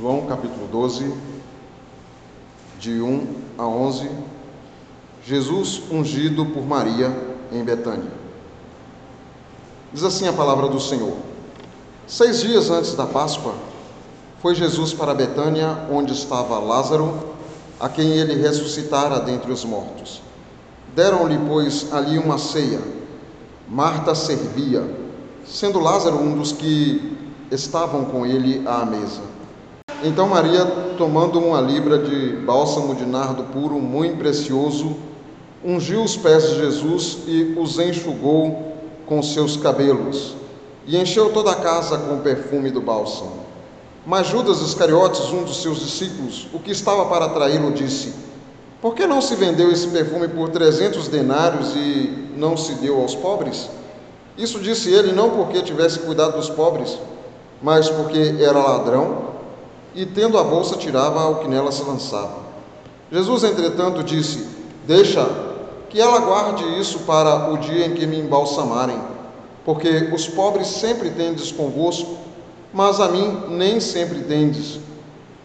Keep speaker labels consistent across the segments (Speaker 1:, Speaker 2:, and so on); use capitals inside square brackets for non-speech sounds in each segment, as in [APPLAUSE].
Speaker 1: João capítulo 12, de 1 a 11. Jesus ungido por Maria em Betânia. Diz assim a palavra do Senhor: Seis dias antes da Páscoa, foi Jesus para Betânia, onde estava Lázaro, a quem ele ressuscitara dentre os mortos. Deram-lhe, pois, ali uma ceia. Marta servia, sendo Lázaro um dos que estavam com ele à mesa. Então Maria, tomando uma libra de bálsamo de nardo puro, muito precioso, ungiu os pés de Jesus e os enxugou com seus cabelos, e encheu toda a casa com o perfume do bálsamo. Mas Judas Iscariotes, um dos seus discípulos, o que estava para traí-lo, disse: Por que não se vendeu esse perfume por trezentos denários e não se deu aos pobres? Isso disse ele não porque tivesse cuidado dos pobres, mas porque era ladrão e, tendo a bolsa, tirava o que nela se lançava. Jesus, entretanto, disse: Deixa que ela guarde isso para o dia em que me embalsamarem, porque os pobres sempre tendes convosco, mas a mim nem sempre tendes.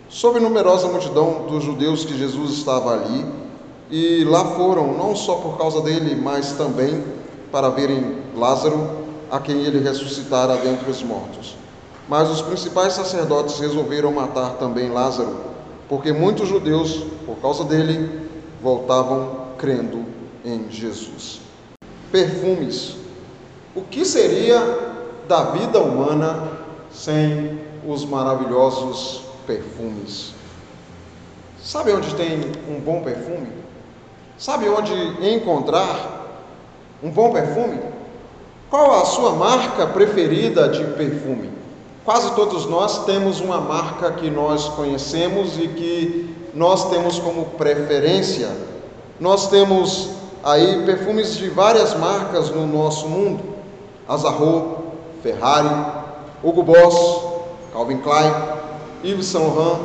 Speaker 1: Soube numerosa multidão dos judeus que Jesus estava ali, e lá foram, não só por causa dele, mas também para verem Lázaro, a quem ele ressuscitara dentre os mortos. Mas os principais sacerdotes resolveram matar também Lázaro, porque muitos judeus, por causa dele, voltavam crendo em Jesus. Perfumes. O que seria da vida humana sem os maravilhosos perfumes? Sabe onde tem um bom perfume? Sabe onde encontrar um bom perfume? Qual a sua marca preferida de perfume? Quase todos nós temos uma marca que nós conhecemos e que nós temos como preferência. Nós temos aí perfumes de várias marcas no nosso mundo: Azarro, Ferrari, Hugo Boss, Calvin Klein, Yves Saint Laurent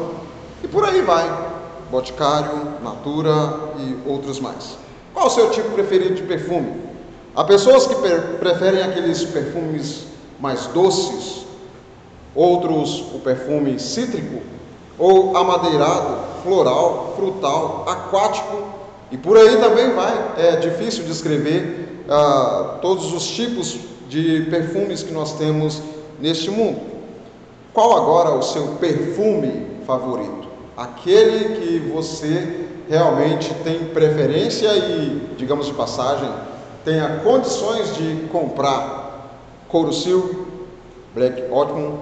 Speaker 1: e por aí vai. Boticário, Natura e outros mais. Qual o seu tipo preferido de perfume? Há pessoas que preferem aqueles perfumes mais doces, outros o perfume cítrico, ou amadeirado, floral, frutal, aquático, e por aí também vai. É difícil descrever ah, todos os tipos de perfumes que nós temos neste mundo. Qual agora o seu perfume favorito? Aquele que você realmente tem preferência e, digamos de passagem, tenha condições de comprar Couro Black Ottoman,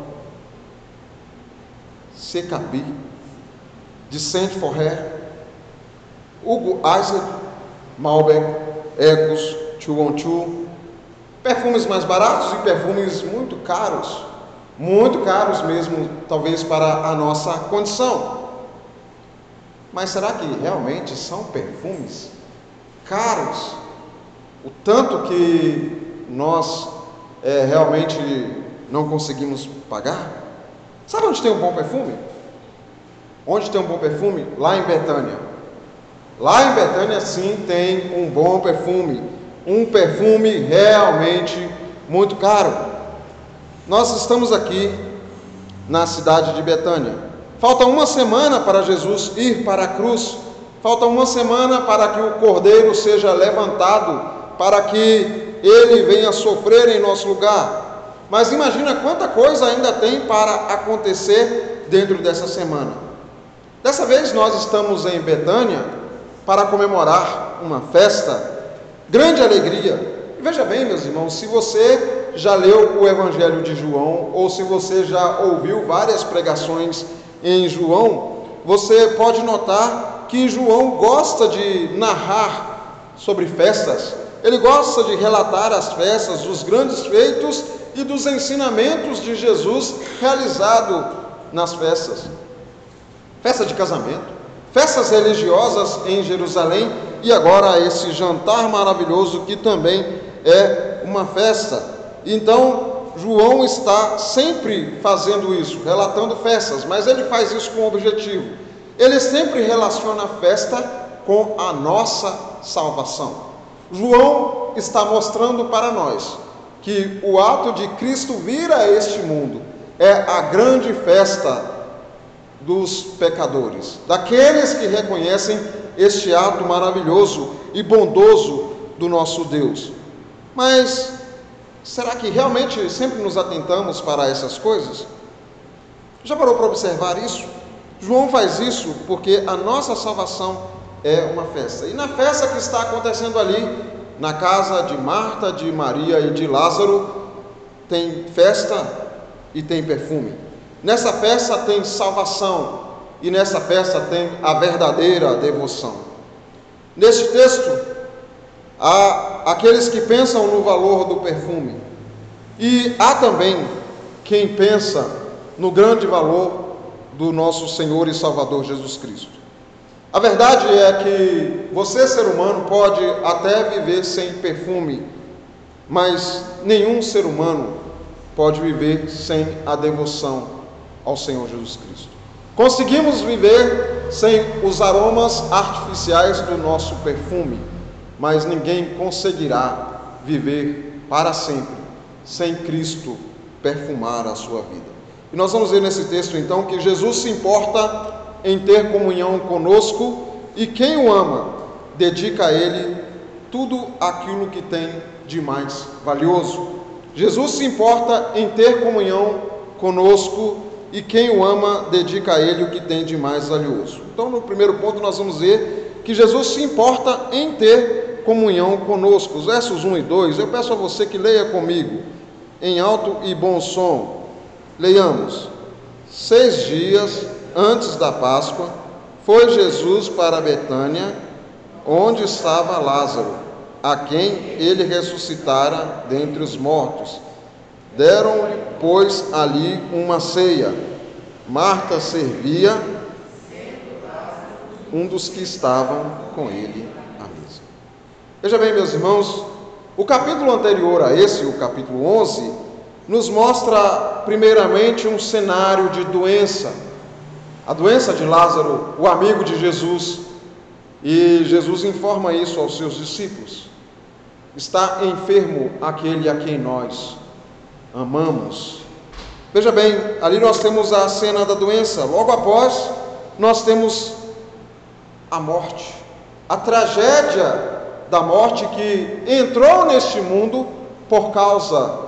Speaker 1: CKB, Descent for Hair, Hugo Isaac, Malbec, Ecos, 212, perfumes mais baratos e perfumes muito caros, muito caros mesmo, talvez para a nossa condição. Mas será que realmente são perfumes caros? O tanto que nós é, realmente não conseguimos pagar? Sabe onde tem um bom perfume? Onde tem um bom perfume? Lá em Betânia. Lá em Betânia, sim, tem um bom perfume. Um perfume realmente muito caro. Nós estamos aqui na cidade de Betânia. Falta uma semana para Jesus ir para a cruz. Falta uma semana para que o cordeiro seja levantado, para que ele venha sofrer em nosso lugar. Mas imagina quanta coisa ainda tem para acontecer dentro dessa semana. Dessa vez nós estamos em Betânia para comemorar uma festa, grande alegria. Veja bem, meus irmãos, se você já leu o Evangelho de João ou se você já ouviu várias pregações em João, você pode notar que João gosta de narrar sobre festas. Ele gosta de relatar as festas, os grandes feitos e dos ensinamentos de Jesus realizado nas festas. Festa de casamento, festas religiosas em Jerusalém e agora esse jantar maravilhoso que também é uma festa. Então, João está sempre fazendo isso, relatando festas, mas ele faz isso com um objetivo. Ele sempre relaciona a festa com a nossa salvação. João está mostrando para nós que o ato de Cristo vir a este mundo é a grande festa dos pecadores, daqueles que reconhecem este ato maravilhoso e bondoso do nosso Deus. Mas será que realmente sempre nos atentamos para essas coisas? Já parou para observar isso? João faz isso porque a nossa salvação é uma festa. E na festa que está acontecendo ali, na casa de Marta, de Maria e de Lázaro, tem festa e tem perfume. Nessa festa tem salvação e nessa festa tem a verdadeira devoção. Neste texto, há aqueles que pensam no valor do perfume e há também quem pensa no grande valor do nosso Senhor e Salvador Jesus Cristo. A verdade é que você, ser humano, pode até viver sem perfume, mas nenhum ser humano pode viver sem a devoção ao Senhor Jesus Cristo. Conseguimos viver sem os aromas artificiais do nosso perfume, mas ninguém conseguirá viver para sempre sem Cristo perfumar a sua vida. E nós vamos ver nesse texto então que Jesus se importa em ter comunhão conosco e quem o ama dedica a ele tudo aquilo que tem de mais valioso. Jesus se importa em ter comunhão conosco e quem o ama dedica a ele o que tem de mais valioso. Então, no primeiro ponto, nós vamos ver que Jesus se importa em ter comunhão conosco. Os versos 1 e 2, eu peço a você que leia comigo, em alto e bom som. Leiamos. Seis dias antes da Páscoa, foi Jesus para Betânia, onde estava Lázaro a quem ele ressuscitara dentre os mortos. Deram-lhe, pois, ali uma ceia. Marta servia um dos que estavam com ele à mesa. Veja bem, meus irmãos, o capítulo anterior a esse, o capítulo 11, nos mostra primeiramente um cenário de doença. A doença de Lázaro, o amigo de Jesus, e Jesus informa isso aos seus discípulos. Está enfermo aquele a quem nós amamos. Veja bem, ali nós temos a cena da doença. Logo após, nós temos a morte, a tragédia da morte que entrou neste mundo por causa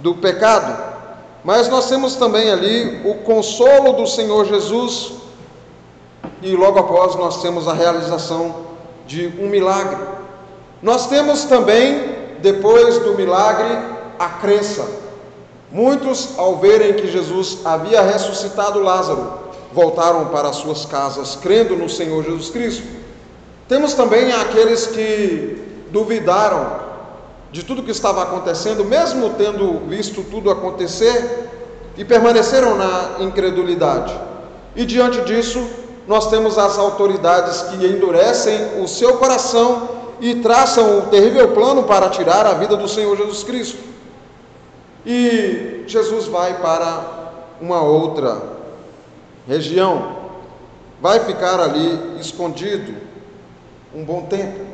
Speaker 1: do pecado. Mas nós temos também ali o consolo do Senhor Jesus, e logo após nós temos a realização de um milagre. Nós temos também, depois do milagre, a crença. Muitos, ao verem que Jesus havia ressuscitado Lázaro, voltaram para suas casas, crendo no Senhor Jesus Cristo. Temos também aqueles que duvidaram de tudo que estava acontecendo, mesmo tendo visto tudo acontecer, e permaneceram na incredulidade. E diante disso, nós temos as autoridades que endurecem o seu coração e traçam o terrível plano para tirar a vida do Senhor Jesus Cristo. E Jesus vai para uma outra região, vai ficar ali escondido um bom tempo.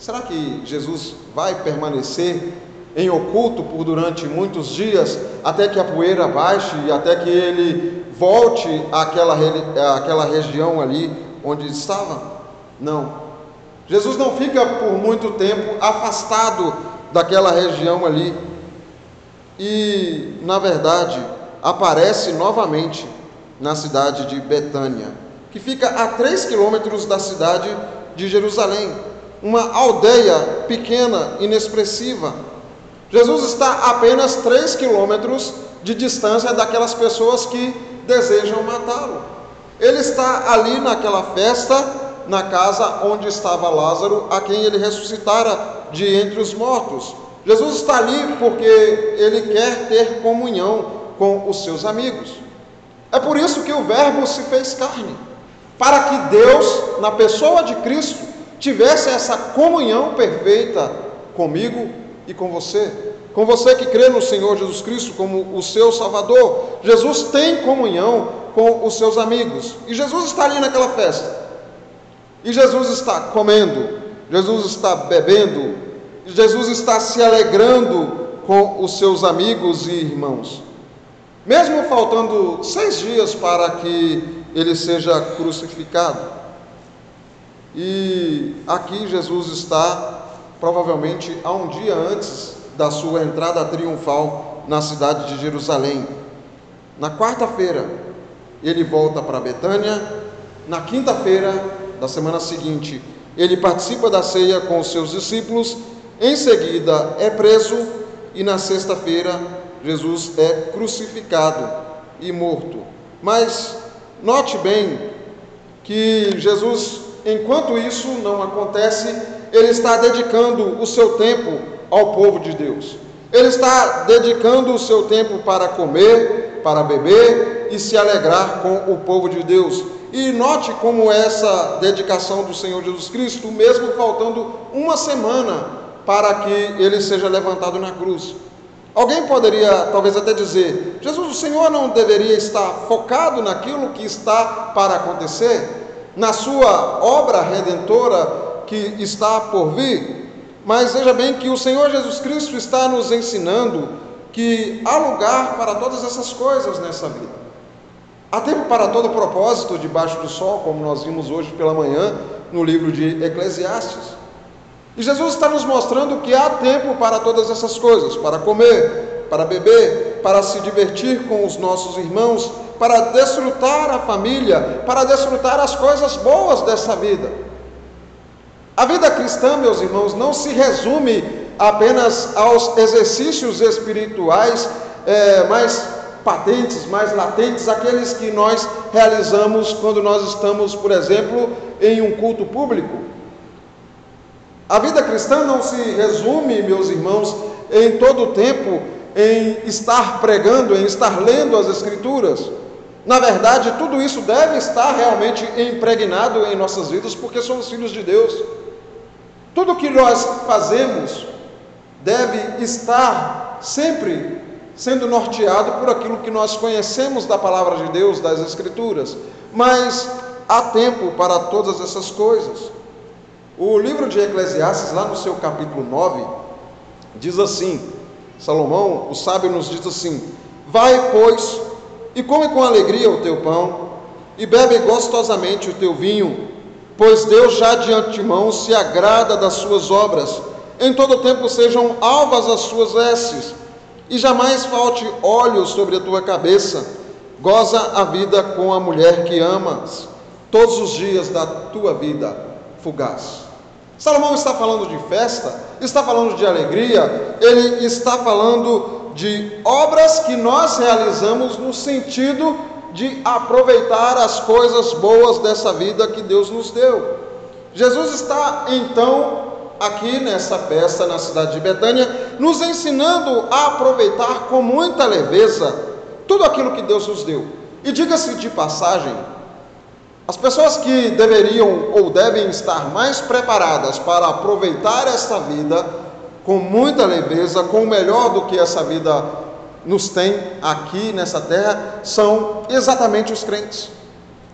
Speaker 1: Será que Jesus vai permanecer em oculto por durante muitos dias, até que a poeira baixe e até que ele volte àquela, àquela região ali onde estava? Não. Jesus não fica por muito tempo afastado daquela região ali. E, na verdade, aparece novamente na cidade de Betânia, que fica a três quilômetros da cidade de Jerusalém, uma aldeia pequena, inexpressiva. Jesus está a apenas três quilômetros de distância daquelas pessoas que desejam matá-lo. Ele está ali naquela festa na casa onde estava Lázaro, a quem ele ressuscitara de entre os mortos. Jesus está ali porque ele quer ter comunhão com os seus amigos. É por isso que o Verbo se fez carne, para que Deus, na pessoa de Cristo, tivesse essa comunhão perfeita comigo e com você. Com você que crê no Senhor Jesus Cristo como o seu Salvador. Jesus tem comunhão com os seus amigos. E Jesus está ali naquela festa. E Jesus está comendo, Jesus está bebendo, Jesus está se alegrando com os seus amigos e irmãos. Mesmo faltando seis dias para que ele seja crucificado. E aqui Jesus está provavelmente a um dia antes da sua entrada triunfal na cidade de Jerusalém. Na quarta-feira, ele volta para Betânia. Na quinta-feira da semana seguinte, ele participa da ceia com os seus discípulos. Em seguida, é preso e na sexta-feira, Jesus é crucificado e morto. Mas note bem que Jesus, enquanto isso não acontece, ele está dedicando o seu tempo ao povo de Deus. Ele está dedicando o seu tempo para comer, para beber e se alegrar com o povo de Deus. E note como essa dedicação do Senhor Jesus Cristo, mesmo faltando uma semana para que ele seja levantado na cruz. Alguém poderia talvez até dizer: Jesus, o Senhor não deveria estar focado naquilo que está para acontecer, na sua obra redentora que está por vir? Mas veja bem que o Senhor Jesus Cristo está nos ensinando que há lugar para todas essas coisas nessa vida. Há tempo para todo propósito debaixo do sol, como nós vimos hoje pela manhã no livro de Eclesiastes. E Jesus está nos mostrando que há tempo para todas essas coisas: para comer, para beber, para se divertir com os nossos irmãos, para desfrutar a família, para desfrutar as coisas boas dessa vida. A vida cristã, meus irmãos, não se resume apenas aos exercícios espirituais é, mais patentes, mais latentes, aqueles que nós realizamos quando nós estamos, por exemplo, em um culto público. A vida cristã não se resume, meus irmãos, em todo o tempo em estar pregando, em estar lendo as Escrituras. Na verdade, tudo isso deve estar realmente impregnado em nossas vidas, porque somos filhos de Deus. Tudo que nós fazemos deve estar sempre sendo norteado por aquilo que nós conhecemos da palavra de Deus, das Escrituras. Mas há tempo para todas essas coisas. O livro de Eclesiastes, lá no seu capítulo 9, diz assim: Salomão, o sábio, nos diz assim: Vai, pois, e come com alegria o teu pão, e bebe gostosamente o teu vinho, pois Deus já de antemão se agrada das suas obras. Em todo tempo sejam alvas as suas vestes, e jamais falte óleo sobre a tua cabeça. Goza a vida com a mulher que amas, todos os dias da tua vida fugaz. Salomão está falando de festa, está falando de alegria, ele está falando de obras que nós realizamos no sentido de aproveitar as coisas boas dessa vida que Deus nos deu. Jesus está então aqui nessa festa na cidade de Betânia, nos ensinando a aproveitar com muita leveza tudo aquilo que Deus nos deu. E diga-se de passagem, as pessoas que deveriam ou devem estar mais preparadas para aproveitar esta vida com muita leveza, com o melhor do que essa vida nos tem aqui nessa terra, são exatamente os crentes.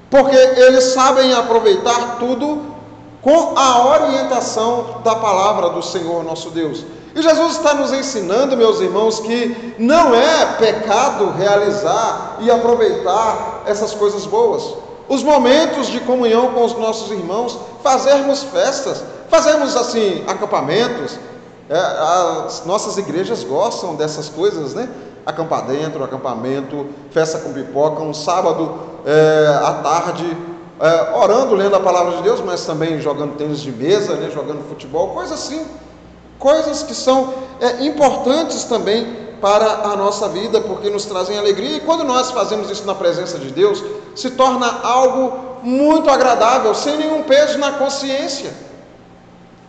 Speaker 1: Porque eles sabem aproveitar tudo com a orientação da palavra do Senhor nosso Deus. E Jesus está nos ensinando, meus irmãos, que não é pecado realizar e aproveitar essas coisas boas os momentos de comunhão com os nossos irmãos, fazermos festas, fazermos assim acampamentos. É, as nossas igrejas gostam dessas coisas, né? Acampar dentro, acampamento, festa com pipoca, um sábado é, à tarde, é, orando, lendo a palavra de Deus, mas também jogando tênis de mesa, né? jogando futebol, coisas assim, coisas que são é, importantes também para a nossa vida, porque nos trazem alegria. E quando nós fazemos isso na presença de Deus, se torna algo muito agradável, sem nenhum peso na consciência.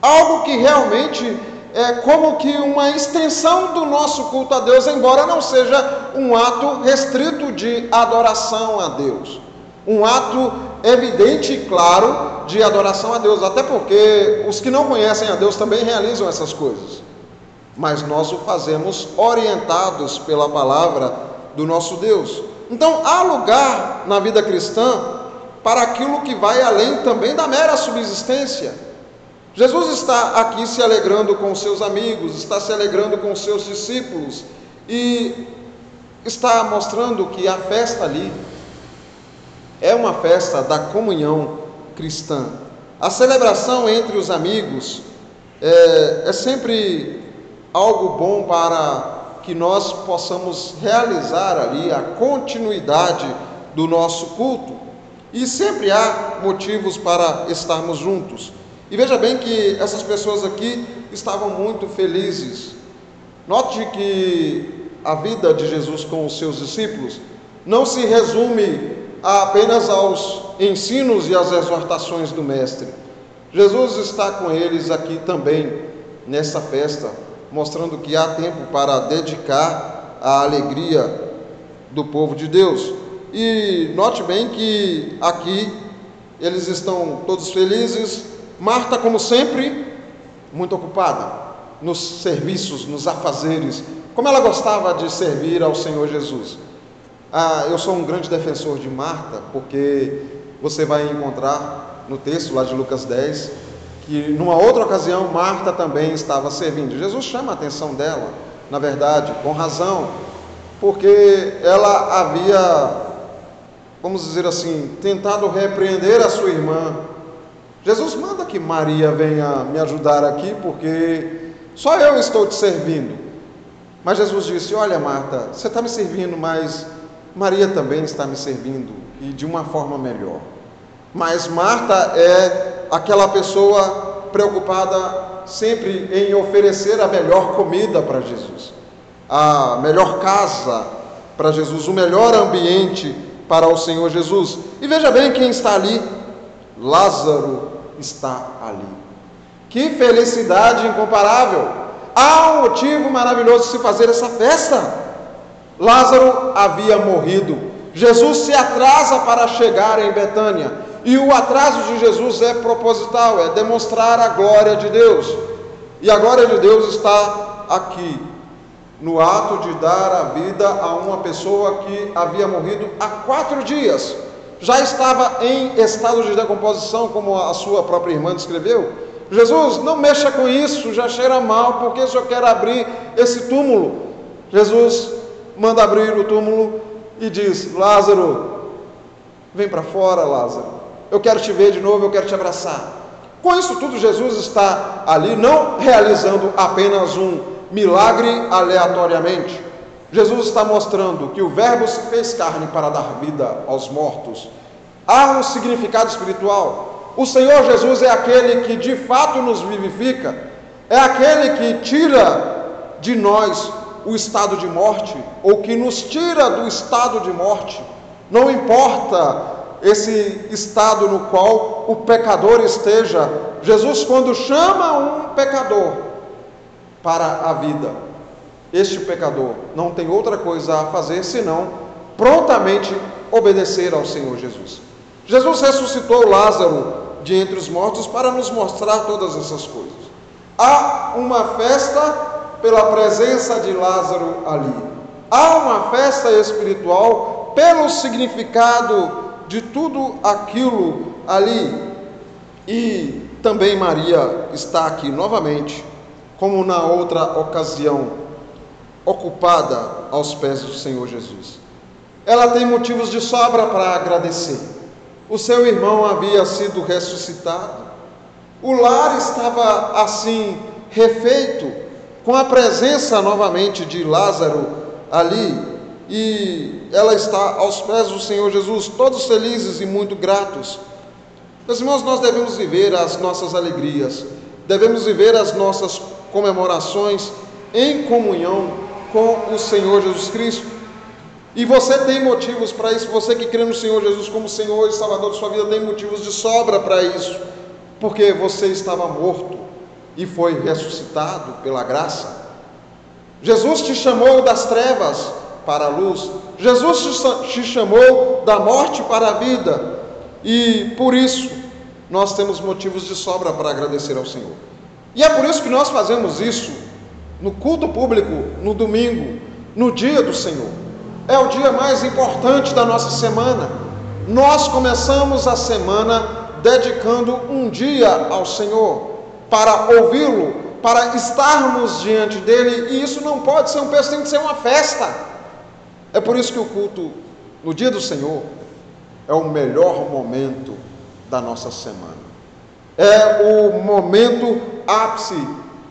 Speaker 1: Algo que realmente é como que uma extensão do nosso culto a Deus, embora não seja um ato restrito de adoração a Deus. Um ato evidente e claro de adoração a Deus, até porque os que não conhecem a Deus também realizam essas coisas mas nós o fazemos orientados pela palavra do nosso Deus. Então, há lugar na vida cristã para aquilo que vai além também da mera subsistência. Jesus está aqui se alegrando com seus amigos, está se alegrando com seus discípulos e está mostrando que a festa ali é uma festa da comunhão cristã. A celebração entre os amigos é, é sempre algo bom para que nós possamos realizar ali a continuidade do nosso culto. E sempre há motivos para estarmos juntos. E veja bem que essas pessoas aqui estavam muito felizes. Note que a vida de Jesus com os seus discípulos não se resume apenas aos ensinos e às exortações do Mestre. Jesus está com eles aqui também nessa festa, mostrando que há tempo para dedicar a alegria do povo de Deus. E note bem que aqui eles estão todos felizes. Marta, como sempre, muito ocupada nos serviços, nos afazeres, como ela gostava de servir ao Senhor Jesus. Ah, eu sou um grande defensor de Marta, porque você vai encontrar no texto lá de Lucas 10 que numa outra ocasião Marta também estava servindo. Jesus chama a atenção dela, na verdade, com razão, porque ela havia, vamos dizer assim, tentado repreender a sua irmã. Jesus manda que Maria venha me ajudar aqui, porque só eu estou te servindo. Mas Jesus disse: Olha, Marta, você está me servindo, mas Maria também está me servindo e de uma forma melhor. Mas Marta é aquela pessoa preocupada sempre em oferecer a melhor comida para Jesus, a melhor casa para Jesus, o melhor ambiente para o Senhor Jesus. E veja bem quem está ali: Lázaro está ali. Que felicidade incomparável! Há um motivo maravilhoso de se fazer essa festa. Lázaro havia morrido. Jesus se atrasa para chegar em Betânia. E o atraso de Jesus é proposital, é demonstrar a glória de Deus. E a glória de Deus está aqui, no ato de dar a vida a uma pessoa que havia morrido há quatro dias. Já estava em estado de decomposição, como a sua própria irmã descreveu. Jesus, não mexa com isso, já cheira mal, porque o senhor quer abrir esse túmulo? Jesus manda abrir o túmulo e diz: Lázaro, vem para fora, Lázaro. Eu quero te ver de novo, eu quero te abraçar. Com isso tudo, Jesus está ali não realizando apenas um milagre aleatoriamente. Jesus está mostrando que o Verbo se fez carne para dar vida aos mortos. Há um significado espiritual. O Senhor Jesus é aquele que de fato nos vivifica, é aquele que tira de nós o estado de morte, ou que nos tira do estado de morte, não importa esse estado no qual o pecador esteja, Jesus, quando chama um pecador para a vida, este pecador não tem outra coisa a fazer senão prontamente obedecer ao Senhor Jesus. Jesus ressuscitou Lázaro de entre os mortos para nos mostrar todas essas coisas. Há uma festa pela presença de Lázaro ali. Há uma festa espiritual pelo significado de tudo aquilo ali. E também Maria está aqui novamente, como na outra ocasião, ocupada aos pés do Senhor Jesus. Ela tem motivos de sobra para agradecer. O seu irmão havia sido ressuscitado. O lar estava assim refeito com a presença novamente de Lázaro ali, e ela está aos pés do Senhor Jesus, todos felizes e muito gratos. Meus irmãos, nós devemos viver as nossas alegrias, devemos viver as nossas comemorações em comunhão com o Senhor Jesus Cristo. E você tem motivos para isso, você que crê no Senhor Jesus como Senhor e Salvador de sua vida, tem motivos de sobra para isso, porque você estava morto e foi ressuscitado pela graça. Jesus te chamou das trevas para a luz. Jesus te chamou da morte para a vida. E por isso nós temos motivos de sobra para agradecer ao Senhor. E é por isso que nós fazemos isso no culto público, no domingo, no dia do Senhor. É o dia mais importante da nossa semana. Nós começamos a semana dedicando um dia ao Senhor para ouvi-lo, para estarmos diante dele, e isso não pode ser um peso, tem que ser uma festa. É por isso que o culto no dia do Senhor é o melhor momento da nossa semana. É o momento ápice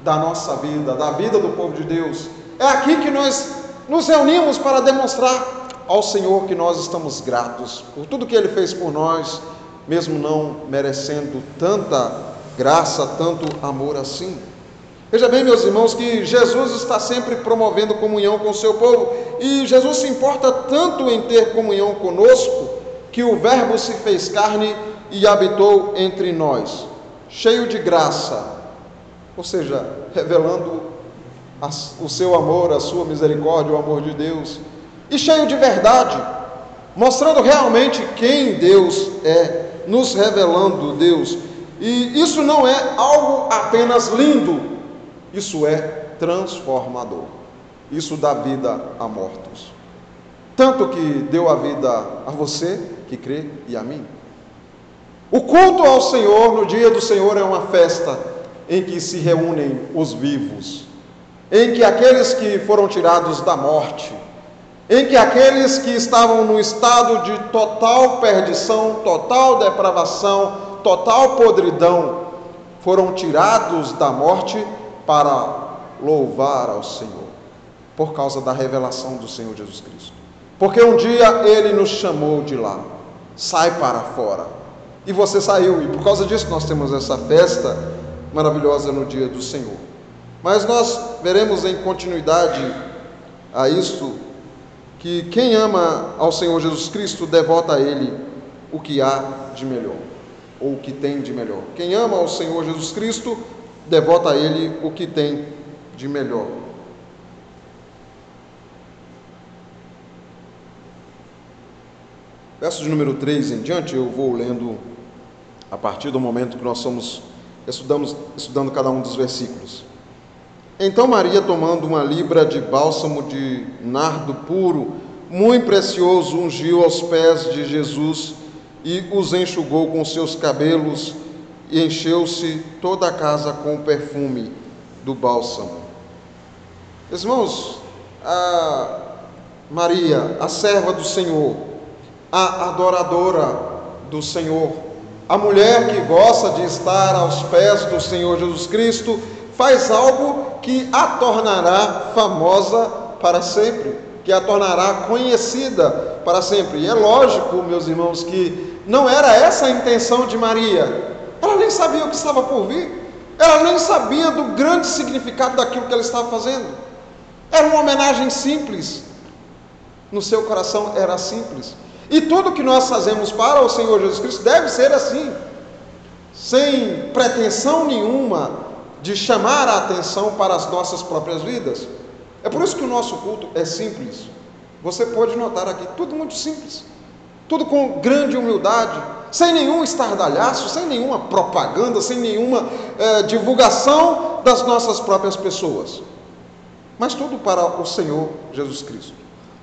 Speaker 1: da nossa vida, da vida do povo de Deus. É aqui que nós nos reunimos para demonstrar ao Senhor que nós estamos gratos por tudo que Ele fez por nós, mesmo não merecendo tanta graça, tanto amor assim. Veja bem, meus irmãos, que Jesus está sempre promovendo comunhão com o seu povo. E Jesus se importa tanto em ter comunhão conosco que o Verbo se fez carne e habitou entre nós, cheio de graça, ou seja, revelando o seu amor, a sua misericórdia, o amor de Deus, e cheio de verdade, mostrando realmente quem Deus é, nos revelando Deus. E isso não é algo apenas lindo, isso é transformador. Isso dá vida a mortos. Tanto que deu a vida a você que crê e a mim. O culto ao Senhor no dia do Senhor é uma festa em que se reúnem os vivos, em que aqueles que foram tirados da morte, em que aqueles que estavam no estado de total perdição, total depravação, total podridão, foram tirados da morte para louvar ao Senhor, por causa da revelação do Senhor Jesus Cristo. Porque um dia ele nos chamou de lá, sai para fora. E você saiu, e por causa disso nós temos essa festa maravilhosa no dia do Senhor. Mas nós veremos em continuidade a isso que quem ama ao Senhor Jesus Cristo devota a Ele o que há de melhor, ou o que tem de melhor. Quem ama ao Senhor Jesus Cristo devota a Ele o que tem de melhor. Verso de número 3 em diante, eu vou lendo a partir do momento que nós somos estudamos, estudando cada um dos versículos. Então Maria, tomando uma libra de bálsamo de nardo puro, muito precioso, ungiu aos pés de Jesus e os enxugou com seus cabelos e encheu-se toda a casa com o perfume do bálsamo. Irmãos, a Maria, a serva do Senhor, a adoradora do Senhor, a mulher que gosta de estar aos pés do Senhor Jesus Cristo, faz algo que a tornará famosa para sempre, que a tornará conhecida para sempre. E é lógico, meus irmãos, que não era essa a intenção de Maria. Ela nem sabia o que estava por vir. Ela nem sabia do grande significado daquilo que ela estava fazendo. Era uma homenagem simples. No seu coração era simples. E tudo que nós fazemos para o Senhor Jesus Cristo deve ser assim, sem pretensão nenhuma de chamar a atenção para as nossas próprias vidas. É por isso que o nosso culto é simples. Você pode notar aqui, tudo muito simples, tudo com grande humildade, sem nenhum estardalhaço, sem nenhuma propaganda, sem nenhuma é, divulgação das nossas próprias pessoas, mas tudo para o Senhor Jesus Cristo.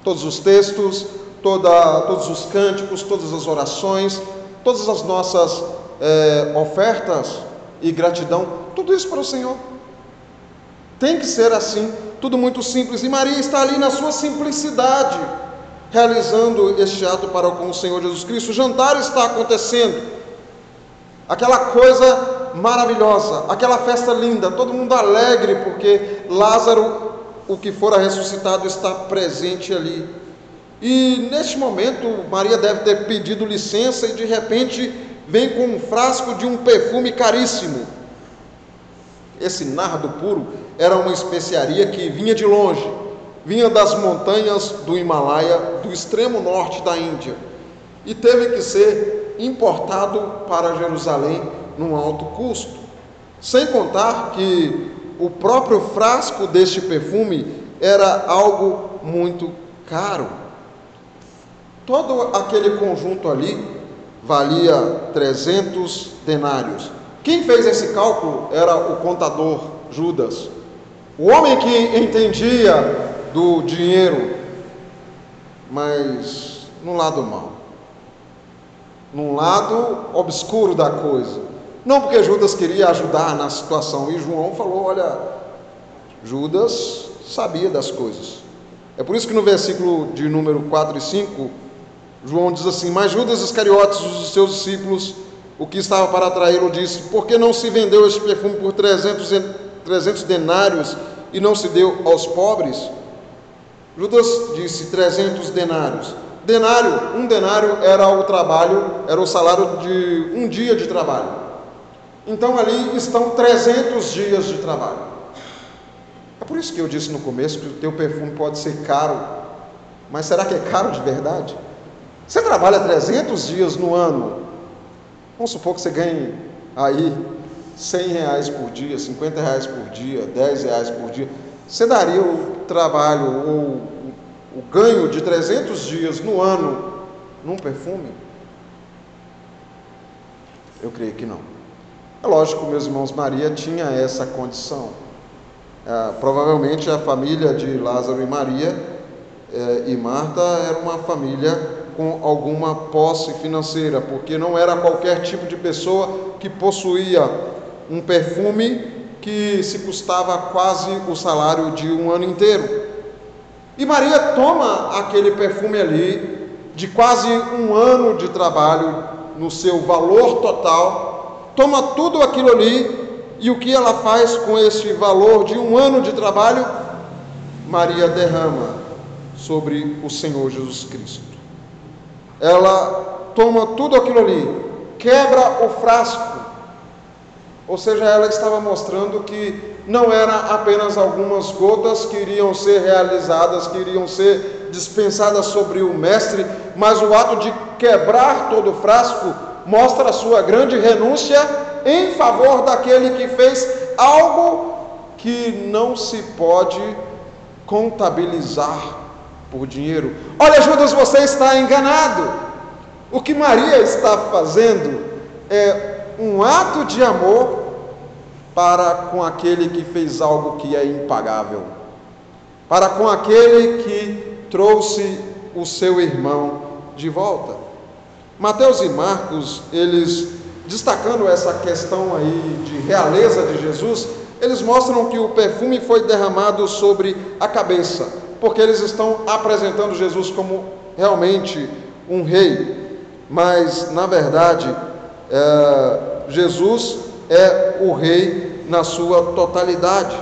Speaker 1: Todos os textos, toda, todos os cânticos, todas as orações, todas as nossas é, ofertas e gratidão, tudo isso para o Senhor. Tem que ser assim, tudo muito simples. E Maria está ali na sua simplicidade realizando este ato para com o Senhor Jesus Cristo. O jantar está acontecendo, aquela coisa maravilhosa, aquela festa linda, todo mundo alegre porque Lázaro, o que fora ressuscitado, está presente ali. E neste momento, Maria deve ter pedido licença e de repente vem com um frasco de um perfume caríssimo. Esse nardo puro era uma especiaria que vinha de longe vinha das montanhas do Himalaia, do extremo norte da Índia, e teve que ser importado para Jerusalém num alto custo. Sem contar que o próprio frasco deste perfume era algo muito caro. Todo aquele conjunto ali valia 300 denários. Quem fez esse cálculo era o contador Judas. O homem que entendia do dinheiro, mas no lado mal, num lado obscuro da coisa. Não porque Judas queria ajudar na situação, e João falou: olha, Judas sabia das coisas. É por isso que no versículo de número 4 e 5, João diz assim: Mas Judas Iscariotes, os seus discípulos, o que estava para atraí-lo, disse: Por que não se vendeu este perfume por 300, 300 denários e não se deu aos pobres? Judas disse: 300 denários. Denário, um denário era o trabalho, era o salário de um dia de trabalho. Então ali estão 300 dias de trabalho. É por isso que eu disse no começo que o teu perfume pode ser caro, mas será que é caro de verdade? Você trabalha 300 dias no ano, vamos supor que você ganhe aí 100 reais por dia, 50 reais por dia, 10 reais por dia, você daria o trabalho ou o ganho de 300 dias no ano num perfume? Eu creio que não. É lógico, meus irmãos, Maria tinha essa condição. É, provavelmente a família de Lázaro e Maria é, e Marta era uma família com alguma posse financeira, porque não era qualquer tipo de pessoa que possuía um perfume que se custava quase o salário de um ano inteiro. E Maria toma aquele perfume ali, de quase um ano de trabalho, no seu valor total, toma tudo aquilo ali, e o que ela faz com esse valor de um ano de trabalho? Maria derrama sobre o Senhor Jesus Cristo. Ela toma tudo aquilo ali, quebra o frasco, ou seja, ela estava mostrando que não era apenas algumas gotas que iriam ser realizadas, que iriam ser dispensadas sobre o mestre, mas o ato de quebrar todo o frasco mostra a sua grande renúncia em favor daquele que fez algo que não se pode contabilizar por dinheiro. Olha, Judas, você está enganado. O que Maria está fazendo é um ato de amor para com aquele que fez algo que é impagável, para com aquele que trouxe o seu irmão de volta. Mateus e Marcos, eles destacando essa questão aí de realeza de Jesus, eles mostram que o perfume foi derramado sobre a cabeça, porque eles estão apresentando Jesus como realmente um rei, mas na verdade é, Jesus é o rei na sua totalidade.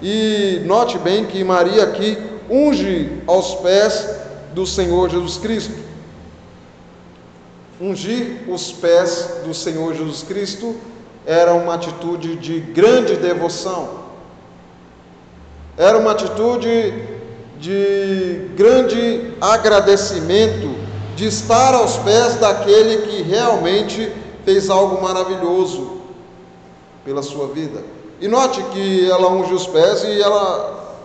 Speaker 1: E note bem que Maria aqui unge aos pés do Senhor Jesus Cristo. Ungir os pés do Senhor Jesus Cristo era uma atitude de grande devoção, era uma atitude de grande agradecimento, de estar aos pés daquele que realmente fez algo maravilhoso pela sua vida. E note que ela unge os pés e ela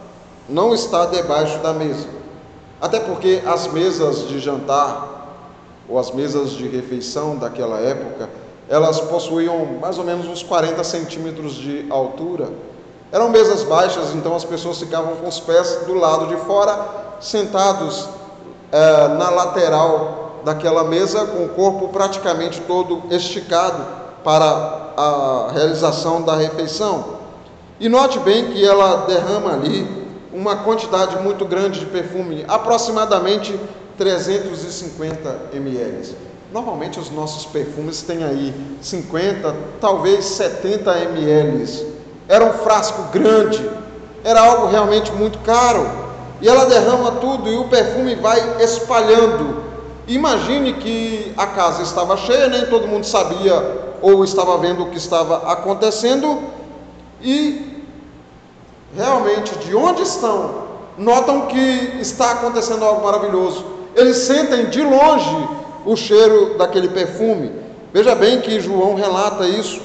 Speaker 1: não está debaixo da mesa. Até porque as mesas de jantar ou as mesas de refeição daquela época, elas possuíam mais ou menos uns 40 centímetros de altura. Eram mesas baixas, então as pessoas ficavam com os pés do lado de fora, sentados é, na lateral daquela mesa, com o corpo praticamente todo esticado para a realização da refeição. E note bem que ela derrama ali uma quantidade muito grande de perfume, aproximadamente 350 ml. Normalmente os nossos perfumes têm aí 50, talvez 70 ml. Era um frasco grande, era algo realmente muito caro. E ela derrama tudo e o perfume vai espalhando. Imagine que a casa estava cheia, nem todo mundo sabia ou estava vendo o que estava acontecendo e realmente de onde estão, notam que está acontecendo algo maravilhoso. Eles sentem de longe o cheiro daquele perfume. Veja bem que João relata isso.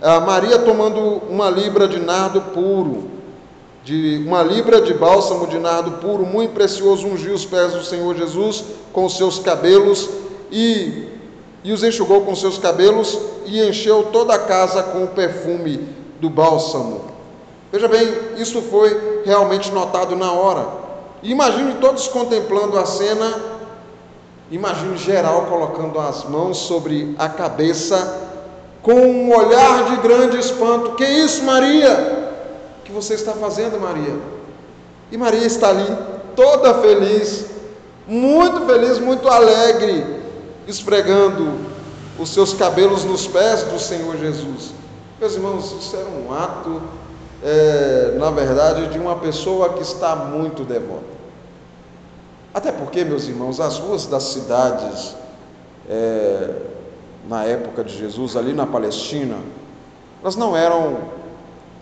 Speaker 1: A Maria tomando uma libra de nardo puro, de uma libra de bálsamo de nardo puro, muito precioso, ungiu os pés do Senhor Jesus com seus cabelos e e os enxugou com seus cabelos e encheu toda a casa com o perfume do bálsamo. Veja bem, isso foi realmente notado na hora. Imagine todos contemplando a cena, imagine geral colocando as mãos sobre a cabeça, com um olhar de grande espanto: Que isso, Maria? Que você está fazendo, Maria? E Maria está ali, toda feliz, muito feliz, muito alegre, esfregando os seus cabelos nos pés do Senhor Jesus. Meus irmãos, isso era um ato, é, na verdade, de uma pessoa que está muito devota. Até porque, meus irmãos, as ruas das cidades, é, na época de Jesus, ali na Palestina, elas não eram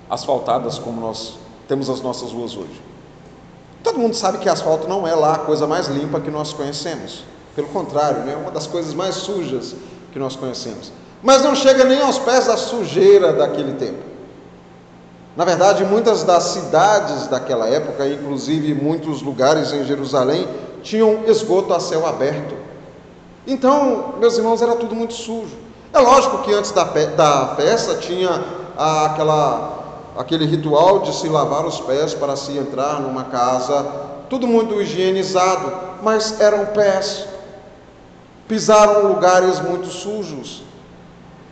Speaker 1: asfaltadas como nós temos as nossas ruas hoje. Todo mundo sabe que asfalto não é lá a coisa mais limpa que nós conhecemos. Pelo contrário, né, é uma das coisas mais sujas que nós conhecemos. Mas não chega nem aos pés da sujeira daquele tempo. Na verdade, muitas das cidades daquela época, inclusive muitos lugares em Jerusalém, tinham esgoto a céu aberto. Então, meus irmãos, era tudo muito sujo. É lógico que antes da, da festa tinha aquela, aquele ritual de se lavar os pés para se entrar numa casa, tudo muito higienizado, mas eram pés. Pisaram lugares muito sujos.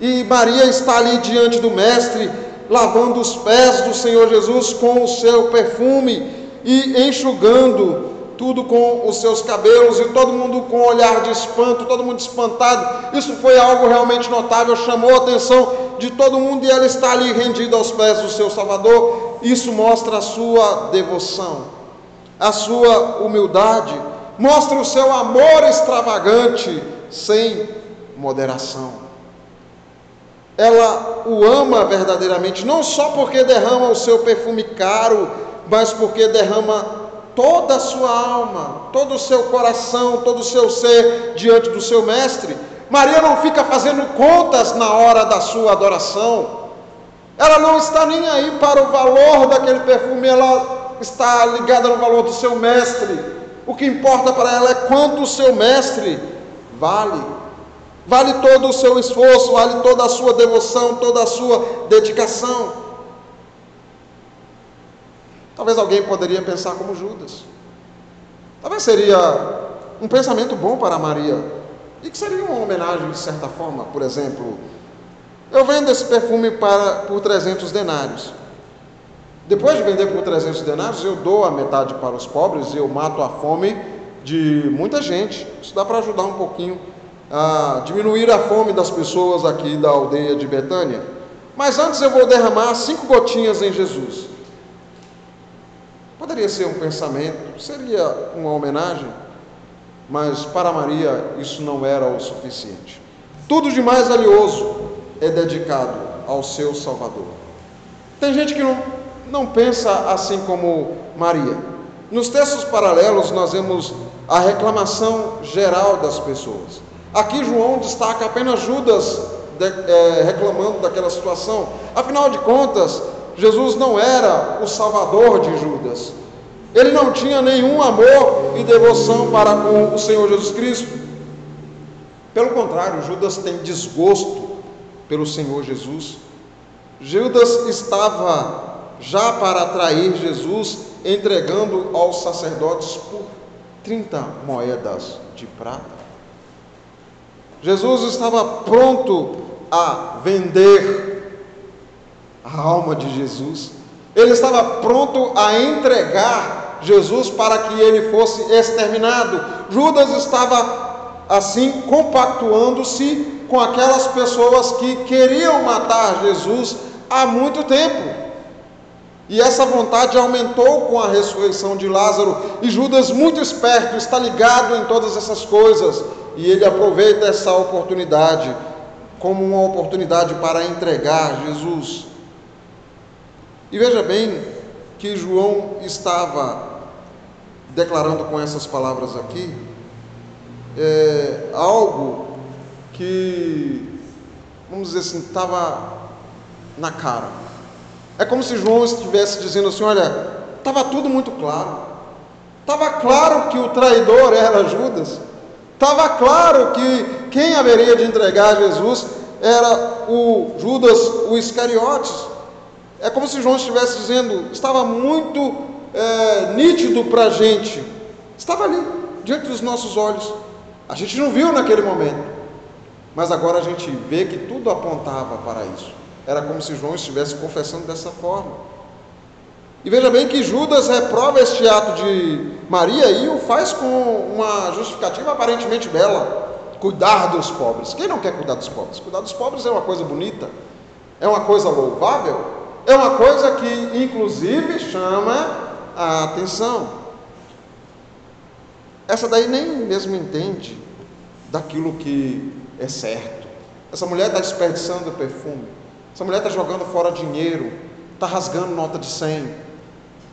Speaker 1: E Maria está ali diante do Mestre, lavando os pés do Senhor Jesus com o seu perfume e enxugando tudo com os seus cabelos e todo mundo com um olhar de espanto, todo mundo espantado. Isso foi algo realmente notável, chamou a atenção de todo mundo e ela está ali rendida aos pés do seu Salvador. Isso mostra a sua devoção, a sua humildade, mostra o seu amor extravagante, sem moderação. Ela o ama verdadeiramente, não só porque derrama o seu perfume caro, mas porque derrama toda a sua alma, todo o seu coração, todo o seu ser diante do seu mestre. Maria não fica fazendo contas na hora da sua adoração. Ela não está nem aí para o valor daquele perfume, ela está ligada no valor do seu mestre. O que importa para ela é quanto o seu mestre vale. Vale todo o seu esforço, vale toda a sua devoção, toda a sua dedicação. Talvez alguém poderia pensar como Judas. Talvez seria um pensamento bom para Maria. E que seria uma homenagem de certa forma, por exemplo, eu vendo esse perfume para, por 300 denários. Depois de vender por 300 denários, eu dou a metade para os pobres e eu mato a fome de muita gente. Isso dá para ajudar um pouquinho a diminuir a fome das pessoas aqui da aldeia de Betânia. Mas antes eu vou derramar cinco gotinhas em Jesus. Poderia ser um pensamento, seria uma homenagem, mas para Maria isso não era o suficiente. Tudo de mais valioso é dedicado ao seu Salvador. Tem gente que não, não pensa assim como Maria. Nos textos paralelos, nós vemos a reclamação geral das pessoas. Aqui, João destaca apenas Judas de, é, reclamando daquela situação. Afinal de contas, Jesus não era o salvador de Judas. Ele não tinha nenhum amor e devoção para com o Senhor Jesus Cristo. Pelo contrário, Judas tem desgosto pelo Senhor Jesus. Judas estava já para atrair Jesus, entregando aos sacerdotes por 30 moedas de prata. Jesus estava pronto a vender a alma de Jesus. Ele estava pronto a entregar Jesus para que ele fosse exterminado. Judas estava assim compactuando-se com aquelas pessoas que queriam matar Jesus há muito tempo. E essa vontade aumentou com a ressurreição de Lázaro. E Judas, muito esperto, está ligado em todas essas coisas. E ele aproveita essa oportunidade como uma oportunidade para entregar Jesus e veja bem que João estava declarando com essas palavras aqui é, algo que, vamos dizer assim, estava na cara. É como se João estivesse dizendo assim: olha, estava tudo muito claro. Estava claro que o traidor era Judas. Estava claro que quem haveria de entregar Jesus era o Judas, o Iscariotes. É como se João estivesse dizendo, estava muito é, nítido para a gente, estava ali, diante dos nossos olhos. A gente não viu naquele momento, mas agora a gente vê que tudo apontava para isso. Era como se João estivesse confessando dessa forma. E veja bem que Judas reprova este ato de Maria aí o faz com uma justificativa aparentemente bela: cuidar dos pobres. Quem não quer cuidar dos pobres? Cuidar dos pobres é uma coisa bonita, é uma coisa louvável, é uma coisa que inclusive chama a atenção. Essa daí nem mesmo entende daquilo que é certo. Essa mulher está desperdiçando perfume. Essa mulher está jogando fora dinheiro, está rasgando nota de 100.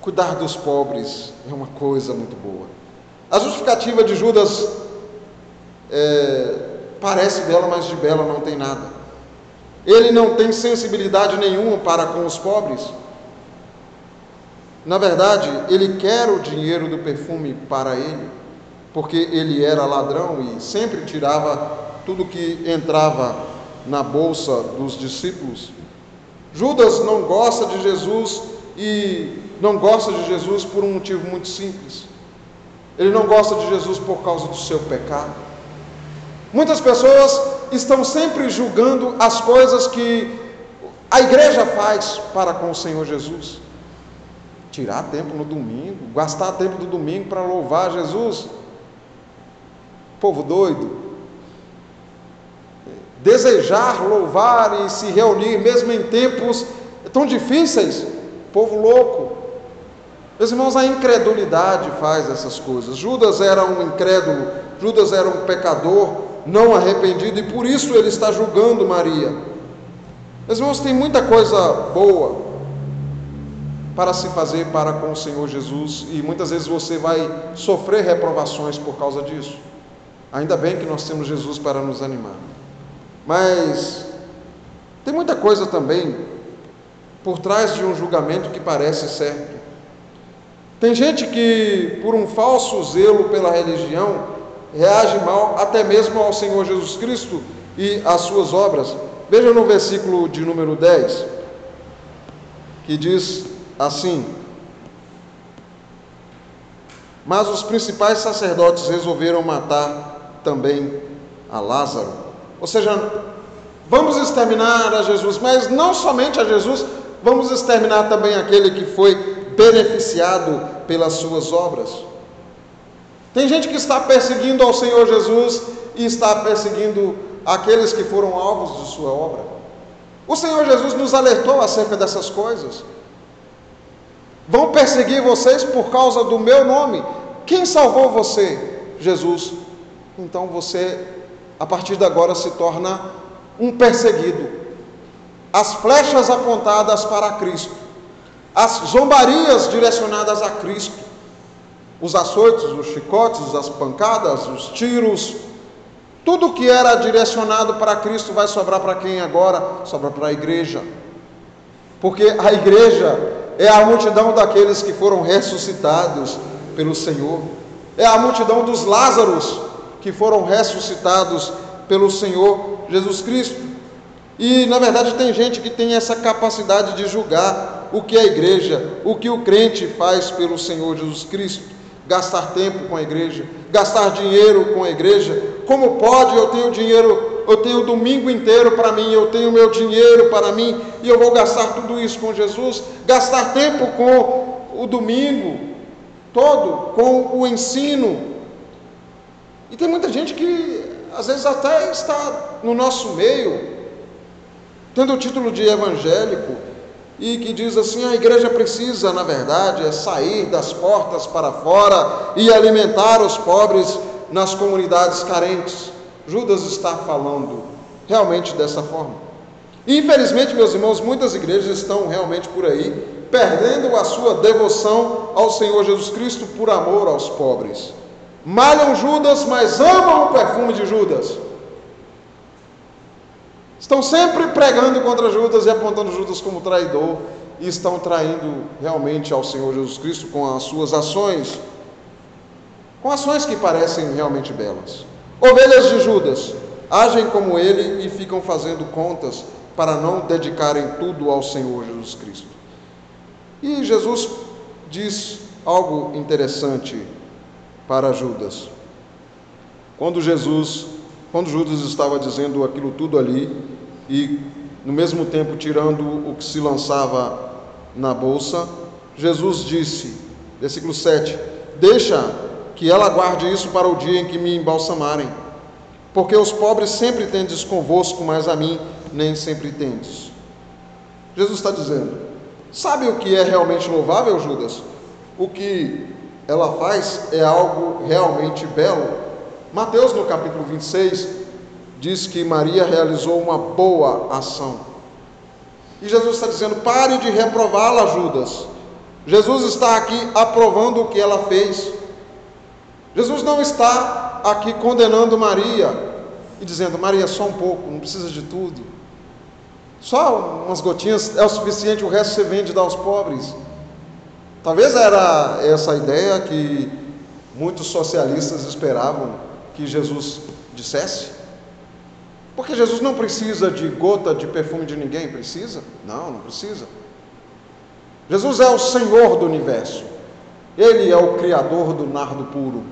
Speaker 1: Cuidar dos pobres é uma coisa muito boa. A justificativa de Judas é, parece bela, mas de bela não tem nada. Ele não tem sensibilidade nenhuma para com os pobres. Na verdade, ele quer o dinheiro do perfume para ele, porque ele era ladrão e sempre tirava tudo que entrava na bolsa dos discípulos. Judas não gosta de Jesus e não gosta de Jesus por um motivo muito simples. Ele não gosta de Jesus por causa do seu pecado. Muitas pessoas estão sempre julgando as coisas que a igreja faz para com o Senhor Jesus. Tirar tempo no domingo, gastar tempo do domingo para louvar Jesus. Povo doido. Desejar louvar e se reunir, mesmo em tempos tão difíceis. Povo louco. Meus irmãos, a incredulidade faz essas coisas. Judas era um incrédulo, Judas era um pecador, não arrependido, e por isso ele está julgando Maria. Meus irmãos, tem muita coisa boa para se fazer para com o Senhor Jesus, e muitas vezes você vai sofrer reprovações por causa disso. Ainda bem que nós temos Jesus para nos animar. Mas tem muita coisa também por trás de um julgamento que parece certo. Tem gente que, por um falso zelo pela religião, reage mal até mesmo ao Senhor Jesus Cristo e às suas obras. Veja no versículo de número 10, que diz assim: Mas os principais sacerdotes resolveram matar também a Lázaro. Ou seja, vamos exterminar a Jesus, mas não somente a Jesus, vamos exterminar também aquele que foi beneficiado pelas suas obras. Tem gente que está perseguindo ao Senhor Jesus e está perseguindo aqueles que foram alvos de sua obra. O Senhor Jesus nos alertou acerca dessas coisas. Vão perseguir vocês por causa do meu nome. Quem salvou você? Jesus. Então você, a partir de agora, se torna um perseguido. As flechas apontadas para Cristo, as zombarias direcionadas a Cristo, os açoites, os chicotes, as pancadas, os tiros, tudo que era direcionado para Cristo vai sobrar para quem agora? Sobra para a igreja. Porque a igreja é a multidão daqueles que foram ressuscitados pelo Senhor, é a multidão dos Lázaros que foram ressuscitados pelo Senhor Jesus Cristo. E na verdade tem gente que tem essa capacidade de julgar o que a igreja, o que o crente faz pelo Senhor Jesus Cristo. Gastar tempo com a igreja, gastar dinheiro com a igreja. Como pode? Eu tenho dinheiro, eu tenho o domingo inteiro para mim, eu tenho meu dinheiro para mim e eu vou gastar tudo isso com Jesus. Gastar tempo com o domingo todo, com o ensino. E tem muita gente que às vezes até está no nosso meio, tendo o título de evangélico, e que diz assim: a igreja precisa, na verdade, é sair das portas para fora e alimentar os pobres nas comunidades carentes. Judas está falando realmente dessa forma. Infelizmente, meus irmãos, muitas igrejas estão realmente por aí perdendo a sua devoção ao Senhor Jesus Cristo por amor aos pobres. Malham Judas, mas amam o perfume de Judas. Estão sempre pregando contra Judas e apontando Judas como traidor e estão traindo realmente ao Senhor Jesus Cristo com as suas ações, com ações que parecem realmente belas. Ovelhas de Judas agem como ele e ficam fazendo contas para não dedicarem tudo ao Senhor Jesus Cristo. E Jesus diz algo interessante para Judas. Quando Jesus quando Judas estava dizendo aquilo tudo ali e no mesmo tempo tirando o que se lançava na bolsa, Jesus disse, versículo 7: Deixa que ela guarde isso para o dia em que me embalsamarem. Porque os pobres sempre tendes convosco, mas a mim nem sempre tendes. Jesus está dizendo: sabe o que é realmente louvável, Judas? O que ela faz é algo realmente belo. Mateus, no capítulo 26, diz que Maria realizou uma boa ação. E Jesus está dizendo: pare de reprová-la, Judas. Jesus está aqui aprovando o que ela fez. Jesus não está aqui condenando Maria e dizendo: Maria, só um pouco, não precisa de tudo. Só umas gotinhas é o suficiente, o resto você vende dá aos pobres. Talvez era essa a ideia que muitos socialistas esperavam que Jesus dissesse. Porque Jesus não precisa de gota de perfume de ninguém, precisa? Não, não precisa. Jesus é o Senhor do universo. Ele é o criador do nardo puro.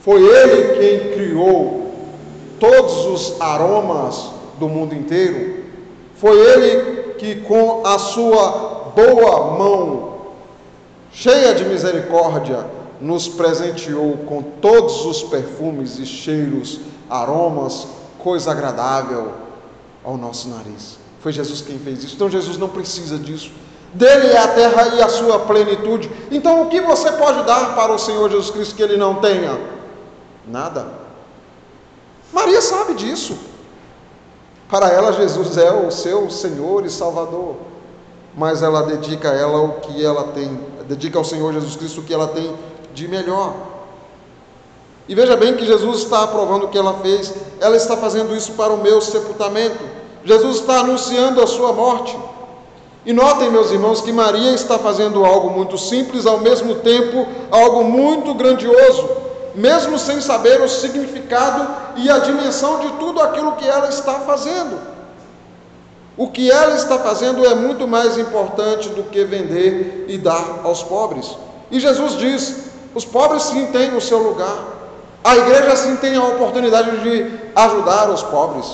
Speaker 1: Foi ele quem criou todos os aromas do mundo inteiro. Foi ele que com a sua boa mão, cheia de misericórdia, nos presenteou com todos os perfumes e cheiros, aromas coisa agradável ao nosso nariz. Foi Jesus quem fez isso. Então Jesus não precisa disso. Dele é a terra e a sua plenitude. Então o que você pode dar para o Senhor Jesus Cristo que ele não tenha? Nada. Maria sabe disso. Para ela Jesus é o seu Senhor e Salvador. Mas ela dedica a ela o que ela tem, dedica ao Senhor Jesus Cristo o que ela tem de melhor. E veja bem que Jesus está aprovando o que ela fez, ela está fazendo isso para o meu sepultamento. Jesus está anunciando a sua morte. E notem, meus irmãos, que Maria está fazendo algo muito simples, ao mesmo tempo algo muito grandioso, mesmo sem saber o significado e a dimensão de tudo aquilo que ela está fazendo. O que ela está fazendo é muito mais importante do que vender e dar aos pobres. E Jesus diz: os pobres sim têm o seu lugar. A igreja sim tem a oportunidade de ajudar os pobres,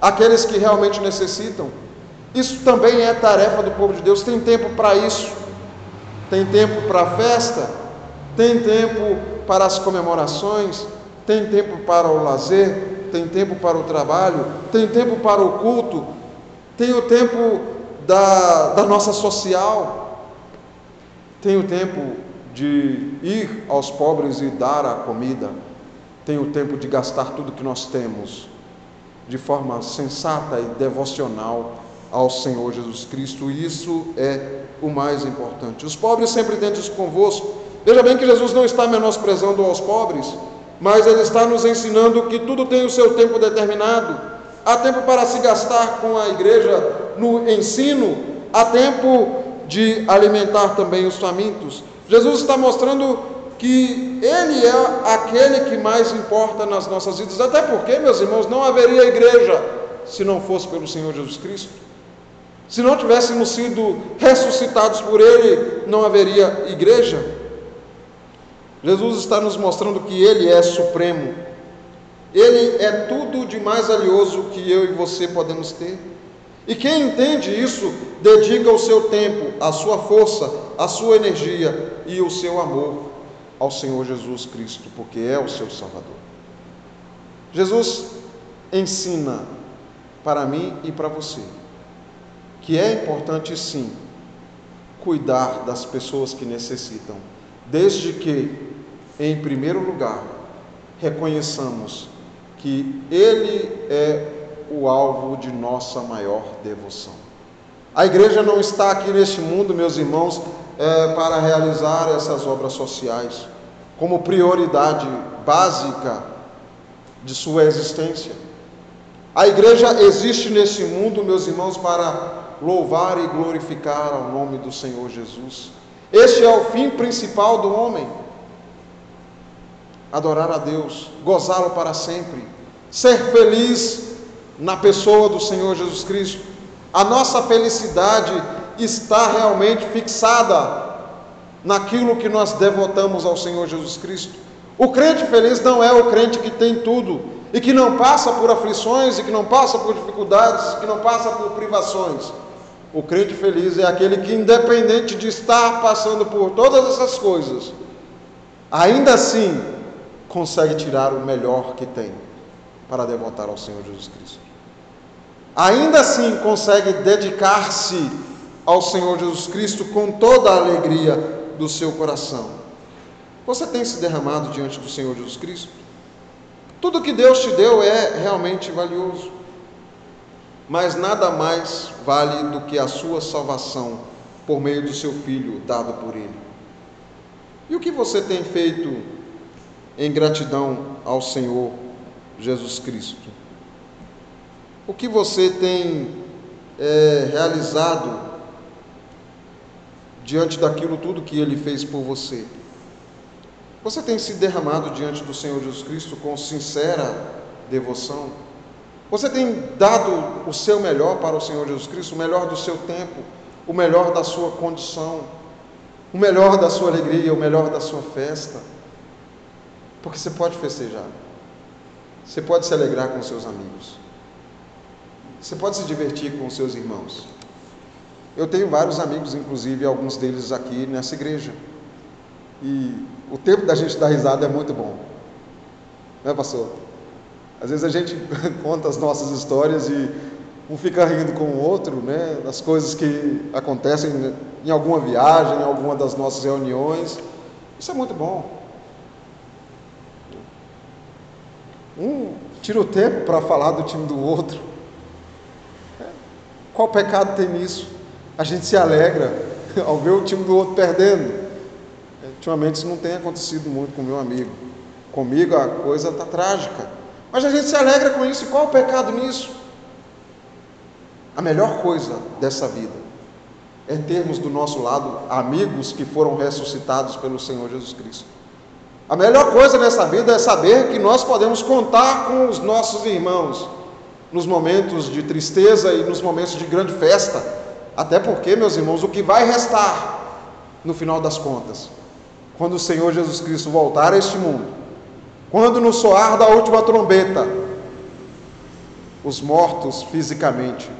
Speaker 1: aqueles que realmente necessitam. Isso também é tarefa do povo de Deus. Tem tempo para isso, tem tempo para a festa, tem tempo para as comemorações, tem tempo para o lazer, tem tempo para o trabalho, tem tempo para o culto, tem o tempo da, da nossa social, tem o tempo de ir aos pobres e dar a comida tem o tempo de gastar tudo que nós temos de forma sensata e devocional ao Senhor Jesus Cristo. Isso é o mais importante. Os pobres sempre isso convosco. Veja bem que Jesus não está menosprezando aos pobres, mas ele está nos ensinando que tudo tem o seu tempo determinado. Há tempo para se gastar com a igreja no ensino, há tempo de alimentar também os famintos. Jesus está mostrando que Ele é aquele que mais importa nas nossas vidas. Até porque, meus irmãos, não haveria igreja se não fosse pelo Senhor Jesus Cristo. Se não tivéssemos sido ressuscitados por Ele, não haveria igreja. Jesus está nos mostrando que Ele é supremo. Ele é tudo de mais valioso que eu e você podemos ter. E quem entende isso, dedica o seu tempo, a sua força, a sua energia e o seu amor ao Senhor Jesus Cristo, porque é o seu Salvador. Jesus ensina para mim e para você que é importante sim cuidar das pessoas que necessitam, desde que, em primeiro lugar, reconheçamos que Ele é o alvo de nossa maior devoção. A igreja não está aqui neste mundo, meus irmãos, é, para realizar essas obras sociais como prioridade básica de sua existência. A igreja existe nesse mundo, meus irmãos, para louvar e glorificar ao nome do Senhor Jesus. Este é o fim principal do homem: adorar a Deus, gozá-lo para sempre, ser feliz na pessoa do Senhor Jesus Cristo. A nossa felicidade está realmente fixada naquilo que nós devotamos ao Senhor Jesus Cristo. O crente feliz não é o crente que tem tudo e que não passa por aflições e que não passa por dificuldades, que não passa por privações. O crente feliz é aquele que, independente de estar passando por todas essas coisas, ainda assim consegue tirar o melhor que tem para devotar ao Senhor Jesus Cristo. Ainda assim consegue dedicar-se ao Senhor Jesus Cristo com toda a alegria do seu coração. Você tem se derramado diante do Senhor Jesus Cristo? Tudo que Deus te deu é realmente valioso, mas nada mais vale do que a sua salvação por meio do seu Filho dado por Ele. E o que você tem feito em gratidão ao Senhor Jesus Cristo? O que você tem é, realizado diante daquilo tudo que Ele fez por você? Você tem se derramado diante do Senhor Jesus Cristo com sincera devoção? Você tem dado o seu melhor para o Senhor Jesus Cristo, o melhor do seu tempo, o melhor da sua condição, o melhor da sua alegria, o melhor da sua festa? Porque você pode festejar, você pode se alegrar com seus amigos, você pode se divertir com seus irmãos. Eu tenho vários amigos, inclusive alguns deles aqui nessa igreja. E o tempo da gente dar risada é muito bom. Não é, pastor? Às vezes a gente [LAUGHS] conta as nossas histórias e um fica rindo com o outro, né? Das coisas que acontecem em alguma viagem, em alguma das nossas reuniões. Isso é muito bom. Um tira o tempo para falar do time do outro. Qual pecado tem nisso? A gente se alegra [LAUGHS] ao ver o time do outro perdendo. Ultimamente isso não tem acontecido muito com meu amigo. Comigo a coisa está trágica. Mas a gente se alegra com isso. E qual o pecado nisso? A melhor coisa dessa vida é termos do nosso lado amigos que foram ressuscitados pelo Senhor Jesus Cristo. A melhor coisa nessa vida é saber que nós podemos contar com os nossos irmãos nos momentos de tristeza e nos momentos de grande festa. Até porque, meus irmãos, o que vai restar no final das contas, quando o Senhor Jesus Cristo voltar a este mundo, quando no soar da última trombeta, os mortos fisicamente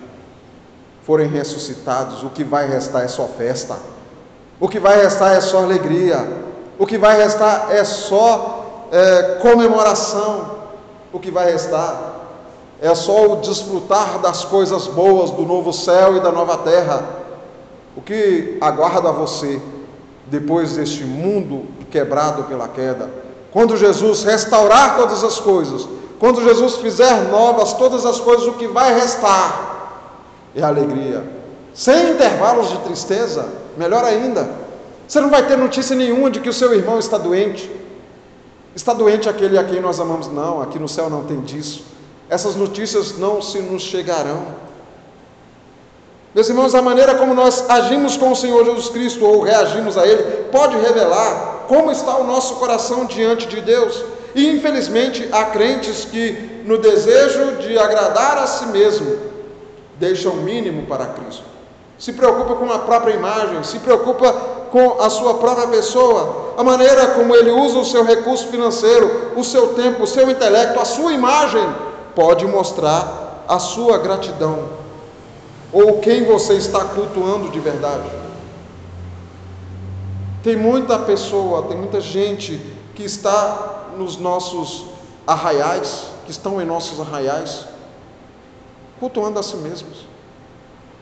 Speaker 1: forem ressuscitados, o que vai restar é só festa, o que vai restar é só alegria, o que vai restar é só é, comemoração, o que vai restar é só o desfrutar das coisas boas do novo céu e da nova terra. O que aguarda você depois deste mundo quebrado pela queda? Quando Jesus restaurar todas as coisas, quando Jesus fizer novas todas as coisas, o que vai restar é alegria. Sem intervalos de tristeza, melhor ainda. Você não vai ter notícia nenhuma de que o seu irmão está doente. Está doente aquele a quem nós amamos? Não, aqui no céu não tem disso essas notícias não se nos chegarão. Meus irmãos, a maneira como nós agimos com o Senhor Jesus Cristo ou reagimos a Ele pode revelar como está o nosso coração diante de Deus. E infelizmente há crentes que, no desejo de agradar a si mesmo, deixam o mínimo para Cristo. Se preocupa com a própria imagem, se preocupa com a sua própria pessoa, a maneira como ele usa o seu recurso financeiro, o seu tempo, o seu intelecto, a sua imagem pode mostrar a sua gratidão ou quem você está cultuando de verdade. Tem muita pessoa, tem muita gente que está nos nossos arraiais, que estão em nossos arraiais, cultuando a si mesmos,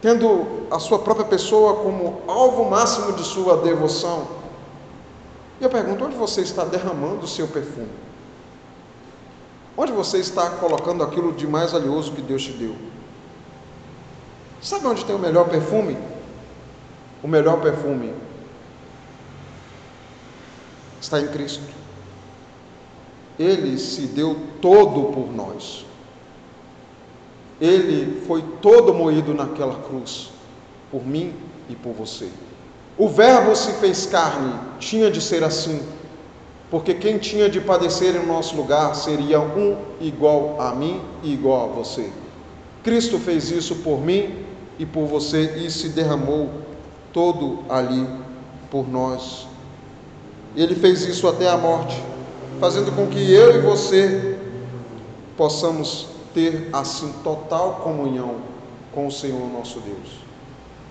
Speaker 1: tendo a sua própria pessoa como alvo máximo de sua devoção. E eu pergunto: onde você está derramando o seu perfume? Onde você está colocando aquilo de mais valioso que Deus te deu? Sabe onde tem o melhor perfume? O melhor perfume está em Cristo. Ele se deu todo por nós. Ele foi todo moído naquela cruz, por mim e por você. O Verbo se fez carne, tinha de ser assim porque quem tinha de padecer em nosso lugar seria um igual a mim e igual a você. Cristo fez isso por mim e por você e se derramou todo ali por nós. Ele fez isso até a morte, fazendo com que eu e você possamos ter assim total comunhão com o Senhor nosso Deus.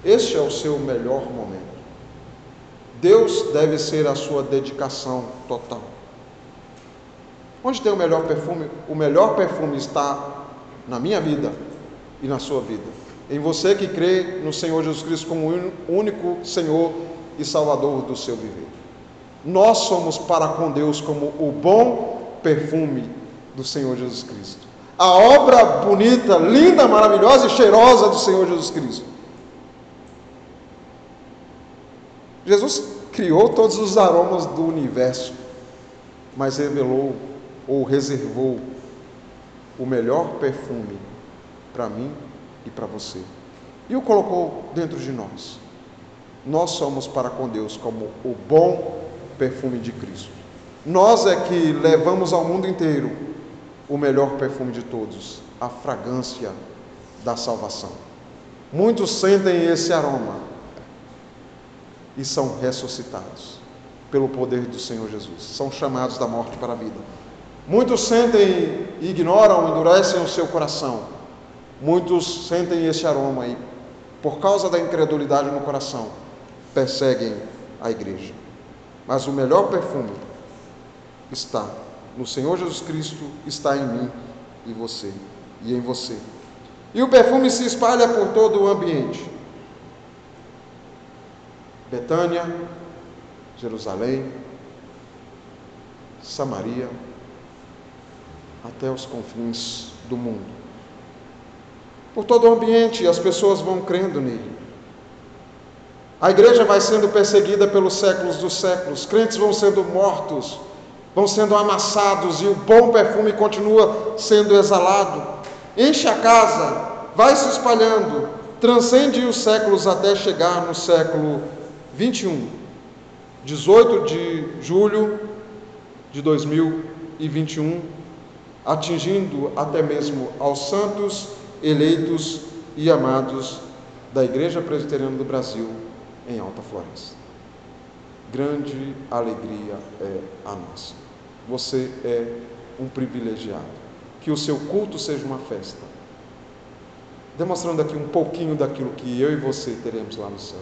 Speaker 1: Este é o seu melhor momento. Deus deve ser a sua dedicação total. Onde tem o melhor perfume? O melhor perfume está na minha vida e na sua vida. Em você que crê no Senhor Jesus Cristo como único Senhor e Salvador do seu viver. Nós somos para com Deus como o bom perfume do Senhor Jesus Cristo. A obra bonita, linda, maravilhosa e cheirosa do Senhor Jesus Cristo. Jesus criou todos os aromas do universo, mas revelou ou reservou o melhor perfume para mim e para você. E o colocou dentro de nós. Nós somos para com Deus como o bom perfume de Cristo. Nós é que levamos ao mundo inteiro o melhor perfume de todos, a fragrância da salvação. Muitos sentem esse aroma e são ressuscitados pelo poder do Senhor Jesus. São chamados da morte para a vida. Muitos sentem e ignoram, endurecem o seu coração. Muitos sentem esse aroma e, por causa da incredulidade no coração, perseguem a igreja. Mas o melhor perfume está no Senhor Jesus Cristo, está em mim e você e em você. E o perfume se espalha por todo o ambiente. Betânia, Jerusalém, Samaria, até os confins do mundo. Por todo o ambiente, as pessoas vão crendo nele. A igreja vai sendo perseguida pelos séculos dos séculos, crentes vão sendo mortos, vão sendo amassados e o bom perfume continua sendo exalado. Enche a casa, vai se espalhando, transcende os séculos até chegar no século 21, 18 de julho de 2021, atingindo até mesmo aos santos eleitos e amados da Igreja Presbiteriana do Brasil em Alta Floresta. Grande alegria é a nossa. Você é um privilegiado. Que o seu culto seja uma festa. Demonstrando aqui um pouquinho daquilo que eu e você teremos lá no céu.